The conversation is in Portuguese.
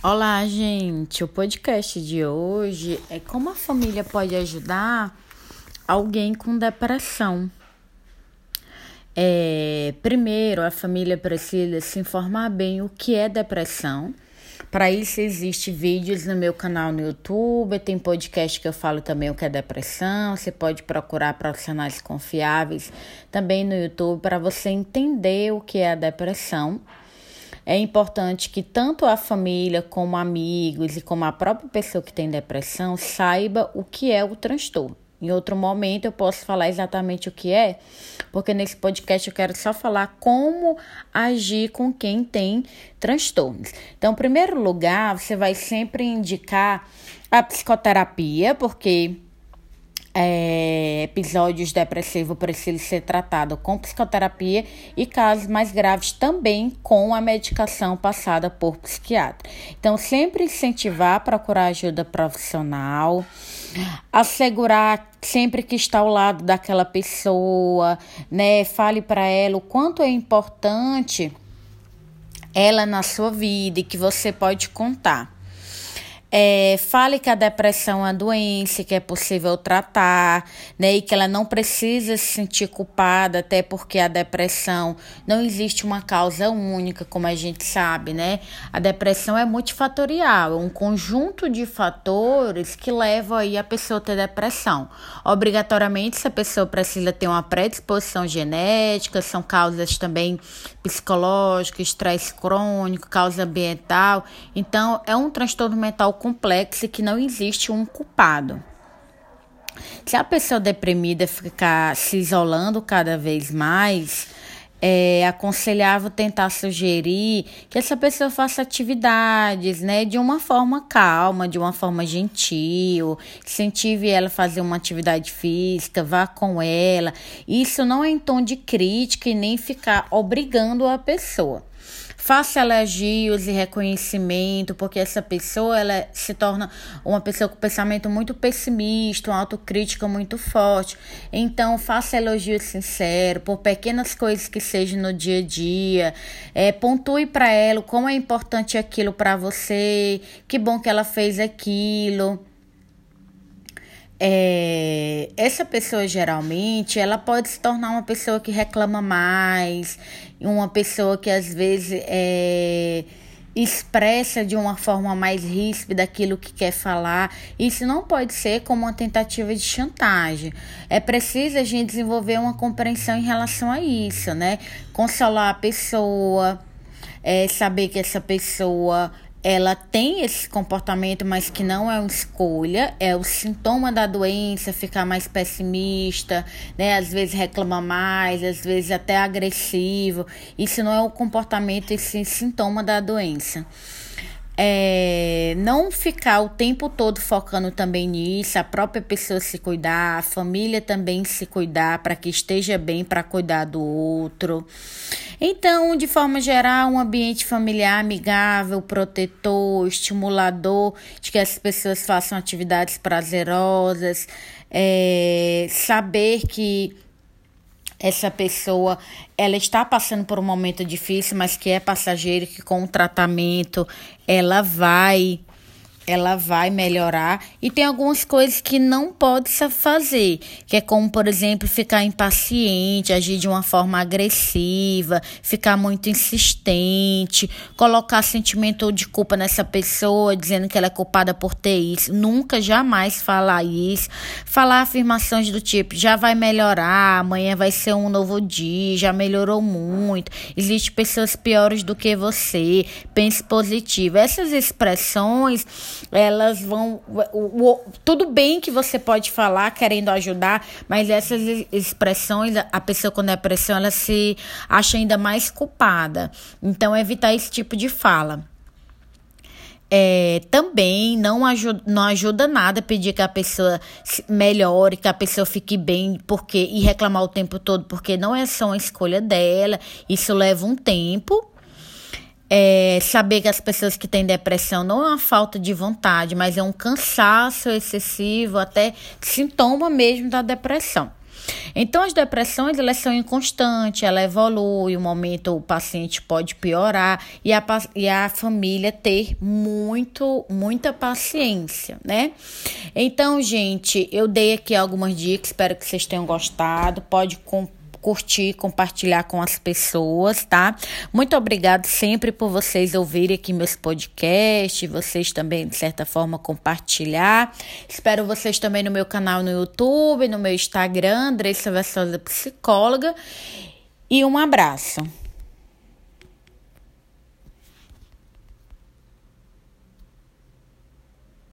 Olá, gente. O podcast de hoje é como a família pode ajudar alguém com depressão. É, primeiro, a família precisa se informar bem o que é depressão. Para isso, existe vídeos no meu canal no YouTube, tem podcast que eu falo também o que é depressão. Você pode procurar profissionais confiáveis também no YouTube para você entender o que é a depressão. É importante que tanto a família, como amigos e como a própria pessoa que tem depressão saiba o que é o transtorno. Em outro momento eu posso falar exatamente o que é, porque nesse podcast eu quero só falar como agir com quem tem transtornos. Então, em primeiro lugar, você vai sempre indicar a psicoterapia, porque é, episódios depressivos precisam ser tratados com psicoterapia e casos mais graves também com a medicação passada por psiquiatra. Então, sempre incentivar a procurar ajuda profissional, assegurar sempre que está ao lado daquela pessoa, né? Fale para ela o quanto é importante ela na sua vida e que você pode contar. É, fale que a depressão é uma doença, que é possível tratar, né? E que ela não precisa se sentir culpada, até porque a depressão não existe uma causa única, como a gente sabe, né? A depressão é multifatorial, é um conjunto de fatores que levam aí a pessoa a ter depressão. Obrigatoriamente, essa pessoa precisa ter uma predisposição genética, são causas também psicológicas, estresse crônico, causa ambiental. Então, é um transtorno mental complexo e que não existe um culpado. Se a pessoa deprimida ficar se isolando cada vez mais, é aconselhável tentar sugerir que essa pessoa faça atividades, né, de uma forma calma, de uma forma gentil, incentive ela a fazer uma atividade física, vá com ela. Isso não é em tom de crítica e nem ficar obrigando a pessoa. Faça elogios e reconhecimento, porque essa pessoa ela se torna uma pessoa com pensamento muito pessimista, uma autocrítica muito forte. Então, faça elogios sinceros por pequenas coisas que sejam no dia a dia. É, pontue para ela como é importante aquilo para você, que bom que ela fez aquilo. É, essa pessoa geralmente ela pode se tornar uma pessoa que reclama mais, uma pessoa que às vezes é, expressa de uma forma mais ríspida aquilo que quer falar. Isso não pode ser como uma tentativa de chantagem. É preciso a gente desenvolver uma compreensão em relação a isso, né? Consolar a pessoa, é, saber que essa pessoa ela tem esse comportamento, mas que não é uma escolha, é o sintoma da doença, ficar mais pessimista, né? Às vezes reclama mais, às vezes até agressivo. Isso não é o comportamento, esse sintoma da doença é, não ficar o tempo todo focando também nisso, a própria pessoa se cuidar, a família também se cuidar para que esteja bem para cuidar do outro. Então, de forma geral, um ambiente familiar amigável, protetor, estimulador, de que as pessoas façam atividades prazerosas, é, saber que essa pessoa ela está passando por um momento difícil, mas que é passageiro, que com o tratamento ela vai ela vai melhorar. E tem algumas coisas que não pode se fazer, que é como, por exemplo, ficar impaciente, agir de uma forma agressiva, ficar muito insistente, colocar sentimento de culpa nessa pessoa, dizendo que ela é culpada por ter isso, nunca jamais falar isso, falar afirmações do tipo, já vai melhorar, amanhã vai ser um novo dia, já melhorou muito, existem pessoas piores do que você, pense positivo. Essas expressões elas vão. O, o, tudo bem que você pode falar querendo ajudar, mas essas expressões, a pessoa com depressão, ela se acha ainda mais culpada. Então, evitar esse tipo de fala. É, também não ajuda, não ajuda nada pedir que a pessoa melhore, que a pessoa fique bem, porque e reclamar o tempo todo, porque não é só uma escolha dela, isso leva um tempo é, saber que as pessoas que têm depressão não é uma falta de vontade, mas é um cansaço excessivo, até sintoma mesmo da depressão. Então, as depressões, elas são inconstantes, ela evolui, um momento o paciente pode piorar e a, e a família ter muito, muita paciência, né? Então, gente, eu dei aqui algumas dicas, espero que vocês tenham gostado. Pode curtir, compartilhar com as pessoas, tá? Muito obrigado sempre por vocês ouvirem aqui meus podcasts, vocês também, de certa forma, compartilhar. Espero vocês também no meu canal no YouTube, no meu Instagram, Andressa Vassosa Psicóloga. E um abraço.